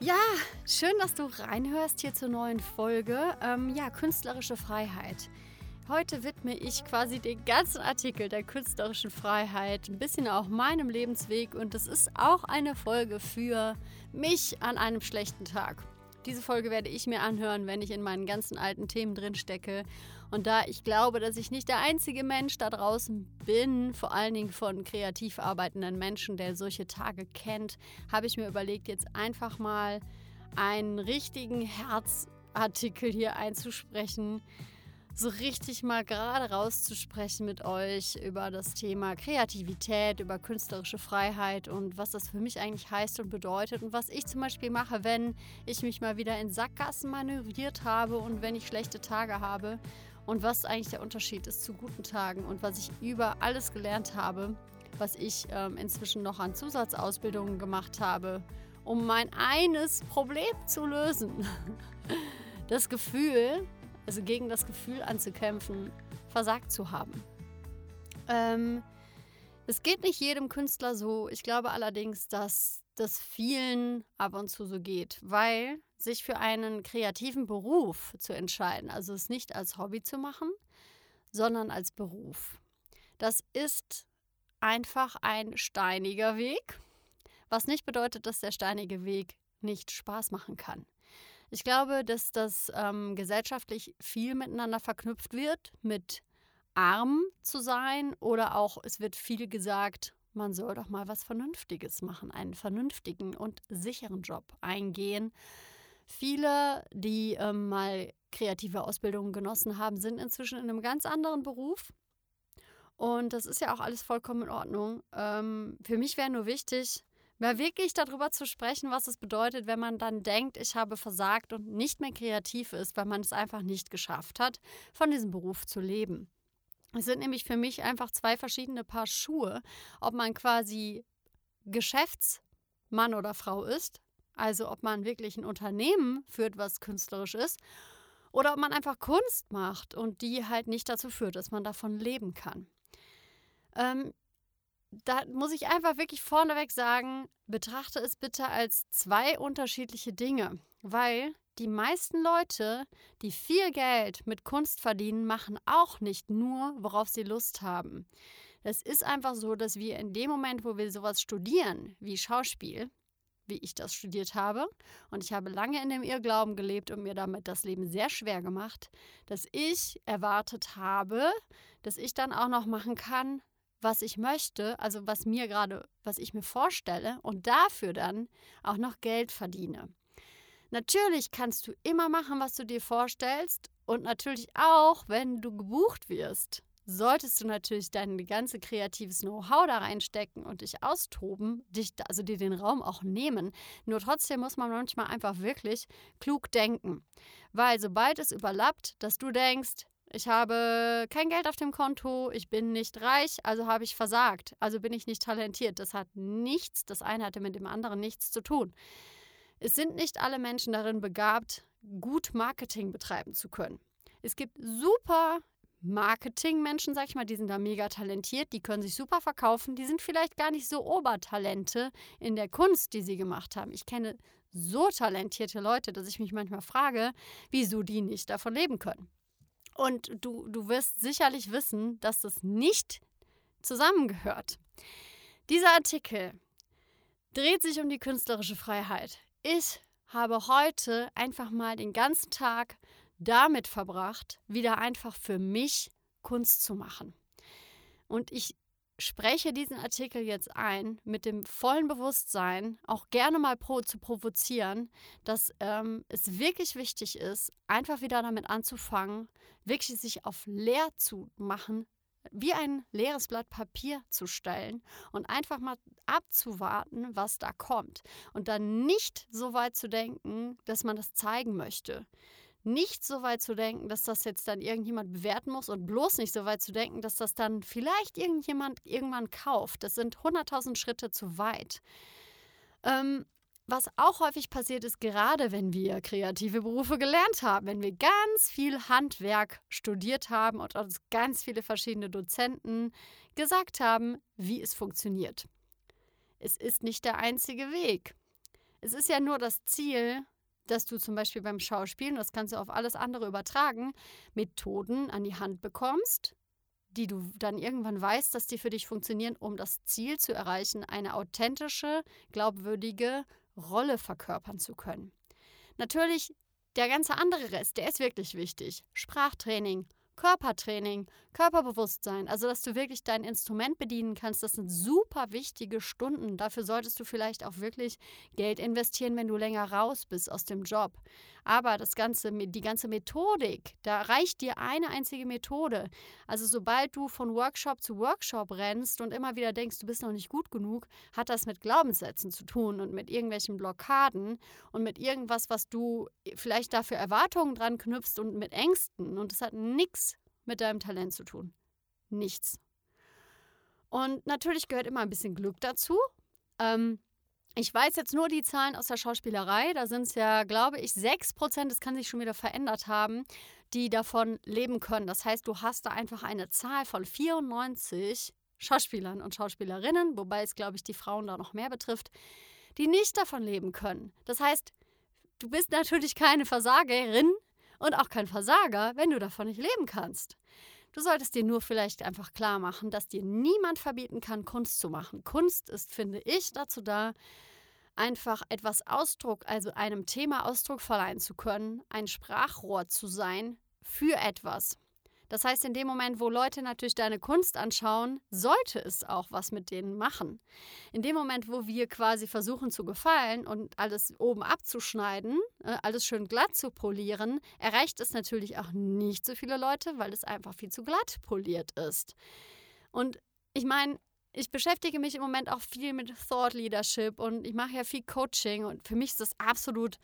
Ja, schön, dass du reinhörst hier zur neuen Folge. Ähm, ja, künstlerische Freiheit. Heute widme ich quasi den ganzen Artikel der künstlerischen Freiheit, ein bisschen auch meinem Lebensweg und das ist auch eine Folge für mich an einem schlechten Tag. Diese Folge werde ich mir anhören, wenn ich in meinen ganzen alten Themen drin stecke. Und da ich glaube, dass ich nicht der einzige Mensch da draußen bin, vor allen Dingen von kreativ arbeitenden Menschen, der solche Tage kennt, habe ich mir überlegt, jetzt einfach mal einen richtigen Herzartikel hier einzusprechen so richtig mal gerade rauszusprechen mit euch über das Thema Kreativität, über künstlerische Freiheit und was das für mich eigentlich heißt und bedeutet und was ich zum Beispiel mache, wenn ich mich mal wieder in Sackgassen manövriert habe und wenn ich schlechte Tage habe und was eigentlich der Unterschied ist zu guten Tagen und was ich über alles gelernt habe, was ich ähm, inzwischen noch an Zusatzausbildungen gemacht habe, um mein eines Problem zu lösen. Das Gefühl, also gegen das Gefühl anzukämpfen, versagt zu haben. Ähm, es geht nicht jedem Künstler so. Ich glaube allerdings, dass das vielen ab und zu so geht, weil sich für einen kreativen Beruf zu entscheiden, also es nicht als Hobby zu machen, sondern als Beruf. Das ist einfach ein steiniger Weg, was nicht bedeutet, dass der steinige Weg nicht Spaß machen kann. Ich glaube, dass das ähm, gesellschaftlich viel miteinander verknüpft wird, mit arm zu sein oder auch es wird viel gesagt, man soll doch mal was Vernünftiges machen, einen vernünftigen und sicheren Job eingehen. Viele, die ähm, mal kreative Ausbildungen genossen haben, sind inzwischen in einem ganz anderen Beruf. Und das ist ja auch alles vollkommen in Ordnung. Ähm, für mich wäre nur wichtig, Mal wirklich darüber zu sprechen, was es bedeutet, wenn man dann denkt, ich habe versagt und nicht mehr kreativ ist, weil man es einfach nicht geschafft hat, von diesem Beruf zu leben. Es sind nämlich für mich einfach zwei verschiedene Paar Schuhe, ob man quasi Geschäftsmann oder Frau ist, also ob man wirklich ein Unternehmen führt, was künstlerisch ist, oder ob man einfach Kunst macht und die halt nicht dazu führt, dass man davon leben kann. Ähm, da muss ich einfach wirklich vorneweg sagen, betrachte es bitte als zwei unterschiedliche Dinge, weil die meisten Leute, die viel Geld mit Kunst verdienen, machen auch nicht nur, worauf sie Lust haben. Es ist einfach so, dass wir in dem Moment, wo wir sowas studieren, wie Schauspiel, wie ich das studiert habe, und ich habe lange in dem Irrglauben gelebt und mir damit das Leben sehr schwer gemacht, dass ich erwartet habe, dass ich dann auch noch machen kann, was ich möchte, also was mir gerade, was ich mir vorstelle und dafür dann auch noch Geld verdiene. Natürlich kannst du immer machen, was du dir vorstellst und natürlich auch, wenn du gebucht wirst, solltest du natürlich dein ganze kreatives Know-how da reinstecken und dich austoben, dich, also dir den Raum auch nehmen. Nur trotzdem muss man manchmal einfach wirklich klug denken. Weil sobald es überlappt, dass du denkst, ich habe kein Geld auf dem Konto, ich bin nicht reich, also habe ich versagt, also bin ich nicht talentiert. Das hat nichts, das eine hatte mit dem anderen nichts zu tun. Es sind nicht alle Menschen darin begabt, gut Marketing betreiben zu können. Es gibt super Marketing-Menschen, sag ich mal, die sind da mega talentiert, die können sich super verkaufen, die sind vielleicht gar nicht so Obertalente in der Kunst, die sie gemacht haben. Ich kenne so talentierte Leute, dass ich mich manchmal frage, wieso die nicht davon leben können. Und du, du wirst sicherlich wissen, dass das nicht zusammengehört. Dieser Artikel dreht sich um die künstlerische Freiheit. Ich habe heute einfach mal den ganzen Tag damit verbracht, wieder einfach für mich Kunst zu machen. Und ich spreche diesen Artikel jetzt ein mit dem vollen Bewusstsein, auch gerne mal pro zu provozieren, dass ähm, es wirklich wichtig ist, einfach wieder damit anzufangen, wirklich sich auf leer zu machen, wie ein leeres Blatt Papier zu stellen und einfach mal abzuwarten, was da kommt. Und dann nicht so weit zu denken, dass man das zeigen möchte nicht so weit zu denken, dass das jetzt dann irgendjemand bewerten muss und bloß nicht so weit zu denken, dass das dann vielleicht irgendjemand irgendwann kauft. Das sind 100.000 Schritte zu weit. Ähm, was auch häufig passiert ist, gerade wenn wir kreative Berufe gelernt haben, wenn wir ganz viel Handwerk studiert haben und uns ganz viele verschiedene Dozenten gesagt haben, wie es funktioniert. Es ist nicht der einzige Weg. Es ist ja nur das Ziel, dass du zum Beispiel beim Schauspielen, das kannst du auf alles andere übertragen, Methoden an die Hand bekommst, die du dann irgendwann weißt, dass die für dich funktionieren, um das Ziel zu erreichen, eine authentische, glaubwürdige Rolle verkörpern zu können. Natürlich, der ganze andere Rest, der ist wirklich wichtig. Sprachtraining, Körpertraining, Körperbewusstsein, also dass du wirklich dein Instrument bedienen kannst, das sind super wichtige Stunden. Dafür solltest du vielleicht auch wirklich Geld investieren, wenn du länger raus bist aus dem Job. Aber das ganze, die ganze Methodik, da reicht dir eine einzige Methode. Also sobald du von Workshop zu Workshop rennst und immer wieder denkst, du bist noch nicht gut genug, hat das mit Glaubenssätzen zu tun und mit irgendwelchen Blockaden und mit irgendwas, was du vielleicht dafür Erwartungen dran knüpfst und mit Ängsten. Und das hat nichts mit deinem Talent zu tun. Nichts. Und natürlich gehört immer ein bisschen Glück dazu. Ähm, ich weiß jetzt nur die Zahlen aus der Schauspielerei. Da sind es ja, glaube ich, 6 Prozent, das kann sich schon wieder verändert haben, die davon leben können. Das heißt, du hast da einfach eine Zahl von 94 Schauspielern und Schauspielerinnen, wobei es, glaube ich, die Frauen da noch mehr betrifft, die nicht davon leben können. Das heißt, du bist natürlich keine Versagerin und auch kein Versager, wenn du davon nicht leben kannst. Du solltest dir nur vielleicht einfach klar machen, dass dir niemand verbieten kann, Kunst zu machen. Kunst ist, finde ich, dazu da, einfach etwas Ausdruck, also einem Thema Ausdruck verleihen zu können, ein Sprachrohr zu sein für etwas. Das heißt, in dem Moment, wo Leute natürlich deine Kunst anschauen, sollte es auch was mit denen machen. In dem Moment, wo wir quasi versuchen zu gefallen und alles oben abzuschneiden, äh, alles schön glatt zu polieren, erreicht es natürlich auch nicht so viele Leute, weil es einfach viel zu glatt poliert ist. Und ich meine, ich beschäftige mich im Moment auch viel mit Thought Leadership und ich mache ja viel Coaching und für mich ist das absolut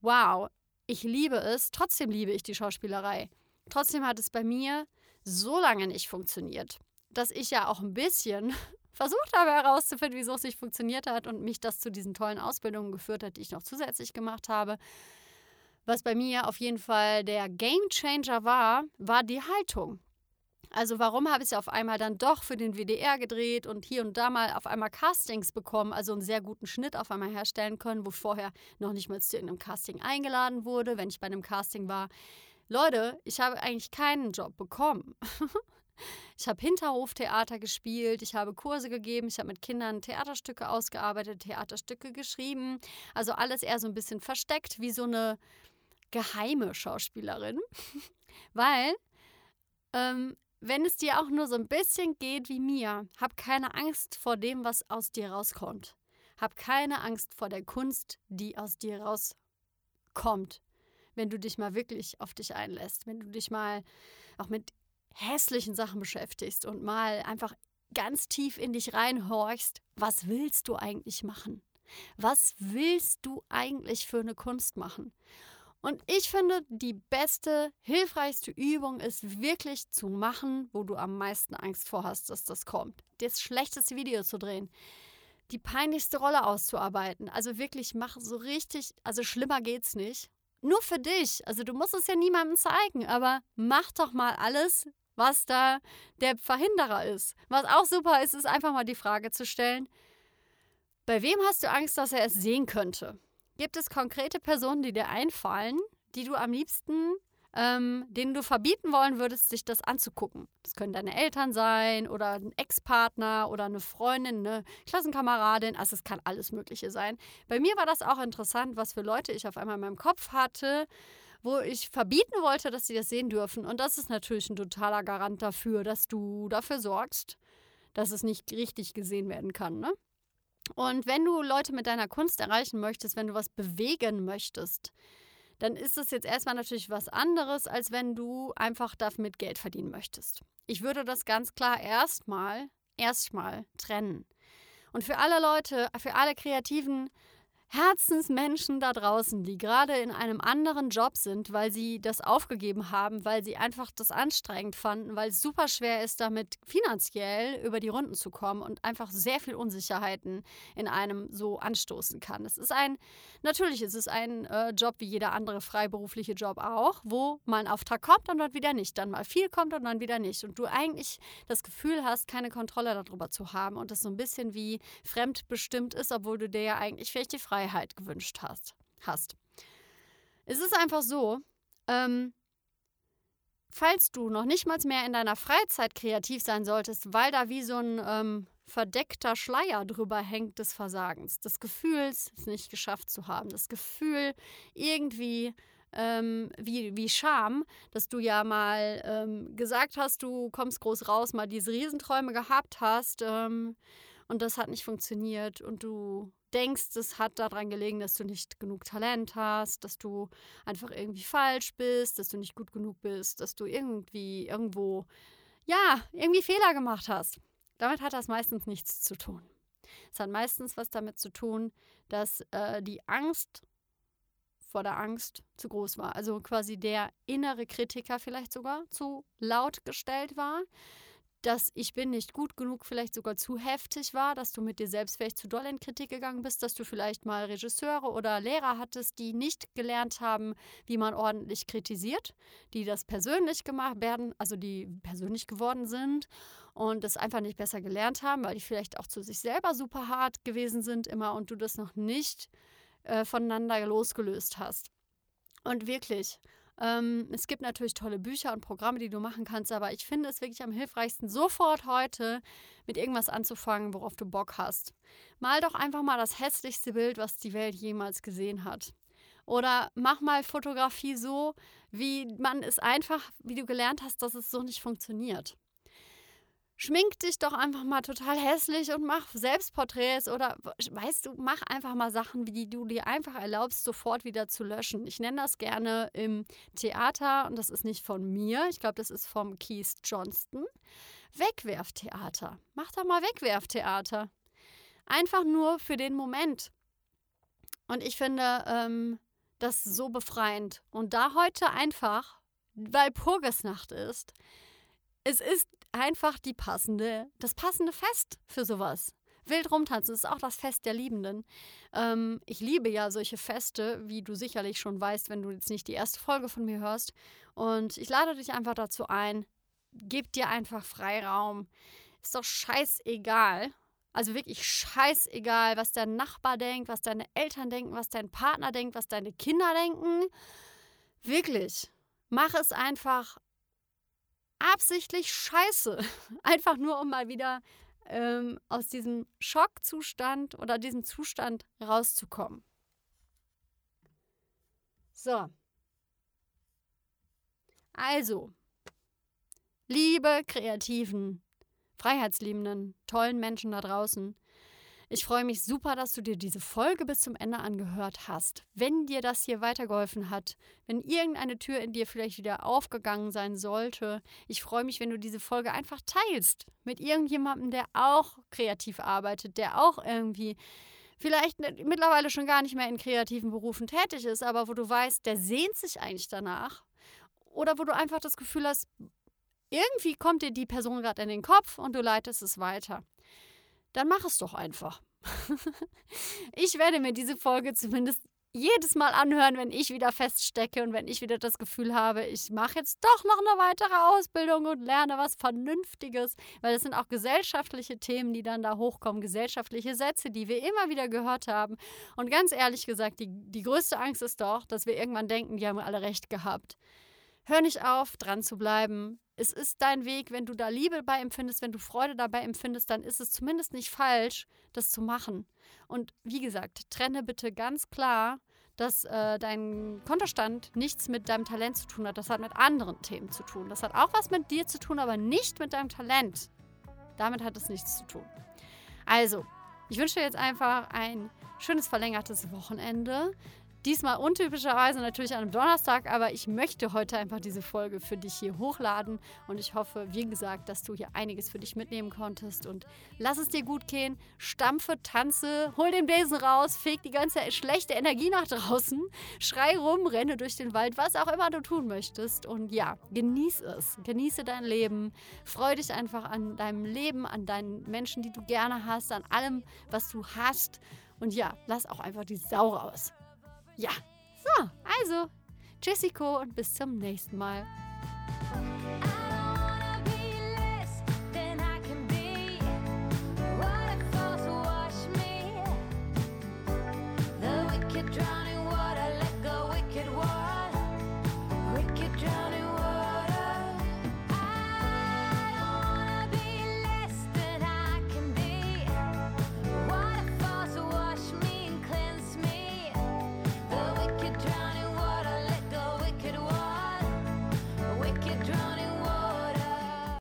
wow. Ich liebe es, trotzdem liebe ich die Schauspielerei. Trotzdem hat es bei mir so lange nicht funktioniert, dass ich ja auch ein bisschen versucht habe herauszufinden, wieso es nicht funktioniert hat und mich das zu diesen tollen Ausbildungen geführt hat, die ich noch zusätzlich gemacht habe. Was bei mir auf jeden Fall der Game Changer war, war die Haltung. Also warum habe ich es auf einmal dann doch für den WDR gedreht und hier und da mal auf einmal Castings bekommen, also einen sehr guten Schnitt auf einmal herstellen können, wo vorher noch nicht mal zu einem Casting eingeladen wurde, wenn ich bei einem Casting war. Leute, ich habe eigentlich keinen Job bekommen. Ich habe Hinterhoftheater gespielt, ich habe Kurse gegeben, ich habe mit Kindern Theaterstücke ausgearbeitet, Theaterstücke geschrieben. Also alles eher so ein bisschen versteckt, wie so eine geheime Schauspielerin. Weil ähm, wenn es dir auch nur so ein bisschen geht wie mir, hab keine Angst vor dem, was aus dir rauskommt. Hab keine Angst vor der Kunst, die aus dir rauskommt. Wenn du dich mal wirklich auf dich einlässt, wenn du dich mal auch mit hässlichen Sachen beschäftigst und mal einfach ganz tief in dich reinhorchst, was willst du eigentlich machen? Was willst du eigentlich für eine Kunst machen? Und ich finde, die beste, hilfreichste Übung ist wirklich zu machen, wo du am meisten Angst vor hast, dass das kommt. Das schlechteste Video zu drehen. Die peinlichste Rolle auszuarbeiten. Also wirklich mach so richtig, also schlimmer geht's nicht. Nur für dich. Also du musst es ja niemandem zeigen, aber mach doch mal alles, was da der Verhinderer ist. Was auch super ist, ist einfach mal die Frage zu stellen, bei wem hast du Angst, dass er es sehen könnte? Gibt es konkrete Personen, die dir einfallen, die du am liebsten, ähm, denen du verbieten wollen würdest, sich das anzugucken? Das können deine Eltern sein oder ein Ex-Partner oder eine Freundin, eine Klassenkameradin. Also es kann alles Mögliche sein. Bei mir war das auch interessant, was für Leute ich auf einmal in meinem Kopf hatte wo ich verbieten wollte, dass sie das sehen dürfen. Und das ist natürlich ein totaler Garant dafür, dass du dafür sorgst, dass es nicht richtig gesehen werden kann. Ne? Und wenn du Leute mit deiner Kunst erreichen möchtest, wenn du was bewegen möchtest, dann ist es jetzt erstmal natürlich was anderes, als wenn du einfach damit Geld verdienen möchtest. Ich würde das ganz klar erstmal, erstmal trennen. Und für alle Leute, für alle Kreativen, Herzensmenschen da draußen, die gerade in einem anderen Job sind, weil sie das aufgegeben haben, weil sie einfach das anstrengend fanden, weil es super schwer ist, damit finanziell über die Runden zu kommen und einfach sehr viel Unsicherheiten in einem so anstoßen kann. Es ist ein, natürlich ist es ein äh, Job wie jeder andere freiberufliche Job auch, wo mal ein Auftrag kommt und dann wieder nicht, dann mal viel kommt und dann wieder nicht. Und du eigentlich das Gefühl hast, keine Kontrolle darüber zu haben und das so ein bisschen wie fremdbestimmt ist, obwohl du dir ja eigentlich vielleicht die Freiheit Freiheit gewünscht hast. hast. Es ist einfach so, ähm, falls du noch nicht mal mehr in deiner Freizeit kreativ sein solltest, weil da wie so ein ähm, verdeckter Schleier drüber hängt des Versagens, des Gefühls, es nicht geschafft zu haben, das Gefühl, irgendwie ähm, wie, wie Scham, dass du ja mal ähm, gesagt hast, du kommst groß raus, mal diese Riesenträume gehabt hast ähm, und das hat nicht funktioniert und du denkst, es hat daran gelegen, dass du nicht genug Talent hast, dass du einfach irgendwie falsch bist, dass du nicht gut genug bist, dass du irgendwie irgendwo, ja, irgendwie Fehler gemacht hast. Damit hat das meistens nichts zu tun. Es hat meistens was damit zu tun, dass äh, die Angst vor der Angst zu groß war. Also quasi der innere Kritiker vielleicht sogar zu laut gestellt war dass ich bin nicht gut genug vielleicht sogar zu heftig war, dass du mit dir selbst vielleicht zu doll in Kritik gegangen bist, dass du vielleicht mal Regisseure oder Lehrer hattest, die nicht gelernt haben, wie man ordentlich kritisiert, die das persönlich gemacht werden, also die persönlich geworden sind und das einfach nicht besser gelernt haben, weil die vielleicht auch zu sich selber super hart gewesen sind immer und du das noch nicht äh, voneinander losgelöst hast. Und wirklich, ähm, es gibt natürlich tolle Bücher und Programme, die du machen kannst, aber ich finde es wirklich am hilfreichsten, sofort heute mit irgendwas anzufangen, worauf du Bock hast. Mal doch einfach mal das hässlichste Bild, was die Welt jemals gesehen hat. Oder mach mal Fotografie so, wie man es einfach, wie du gelernt hast, dass es so nicht funktioniert schmink dich doch einfach mal total hässlich und mach Selbstporträts oder weißt du, mach einfach mal Sachen, die du dir einfach erlaubst, sofort wieder zu löschen. Ich nenne das gerne im Theater und das ist nicht von mir, ich glaube, das ist vom Keith Johnston. Wegwerftheater. Mach doch mal Wegwerftheater. Einfach nur für den Moment. Und ich finde ähm, das so befreiend. Und da heute einfach, weil Purgesnacht ist, es ist einfach die passende, das passende Fest für sowas. Wild rumtanzen ist auch das Fest der Liebenden. Ähm, ich liebe ja solche Feste, wie du sicherlich schon weißt, wenn du jetzt nicht die erste Folge von mir hörst. Und ich lade dich einfach dazu ein, gib dir einfach Freiraum. Ist doch scheißegal. Also wirklich scheißegal, was dein Nachbar denkt, was deine Eltern denken, was dein Partner denkt, was deine Kinder denken. Wirklich. Mach es einfach absichtlich scheiße. Einfach nur, um mal wieder ähm, aus diesem Schockzustand oder diesem Zustand rauszukommen. So. Also, liebe kreativen, freiheitsliebenden, tollen Menschen da draußen, ich freue mich super, dass du dir diese Folge bis zum Ende angehört hast. Wenn dir das hier weitergeholfen hat, wenn irgendeine Tür in dir vielleicht wieder aufgegangen sein sollte, ich freue mich, wenn du diese Folge einfach teilst mit irgendjemandem, der auch kreativ arbeitet, der auch irgendwie vielleicht mittlerweile schon gar nicht mehr in kreativen Berufen tätig ist, aber wo du weißt, der sehnt sich eigentlich danach. Oder wo du einfach das Gefühl hast, irgendwie kommt dir die Person gerade in den Kopf und du leitest es weiter dann mach es doch einfach. ich werde mir diese Folge zumindest jedes Mal anhören, wenn ich wieder feststecke und wenn ich wieder das Gefühl habe, ich mache jetzt doch noch eine weitere Ausbildung und lerne was Vernünftiges, weil es sind auch gesellschaftliche Themen, die dann da hochkommen, gesellschaftliche Sätze, die wir immer wieder gehört haben. Und ganz ehrlich gesagt, die, die größte Angst ist doch, dass wir irgendwann denken, die haben alle recht gehabt. Hör nicht auf, dran zu bleiben. Es ist dein Weg, wenn du da Liebe dabei empfindest, wenn du Freude dabei empfindest, dann ist es zumindest nicht falsch, das zu machen. Und wie gesagt, trenne bitte ganz klar, dass äh, dein Kontostand nichts mit deinem Talent zu tun hat. Das hat mit anderen Themen zu tun. Das hat auch was mit dir zu tun, aber nicht mit deinem Talent. Damit hat es nichts zu tun. Also, ich wünsche dir jetzt einfach ein schönes verlängertes Wochenende. Diesmal untypischerweise natürlich an einem Donnerstag, aber ich möchte heute einfach diese Folge für dich hier hochladen. Und ich hoffe, wie gesagt, dass du hier einiges für dich mitnehmen konntest. Und lass es dir gut gehen, stampfe, tanze, hol den Besen raus, feg die ganze schlechte Energie nach draußen, schrei rum, renne durch den Wald, was auch immer du tun möchtest. Und ja, genieß es, genieße dein Leben, freu dich einfach an deinem Leben, an deinen Menschen, die du gerne hast, an allem, was du hast. Und ja, lass auch einfach die Sau raus. Ja, so, also, Jessico und bis zum nächsten Mal.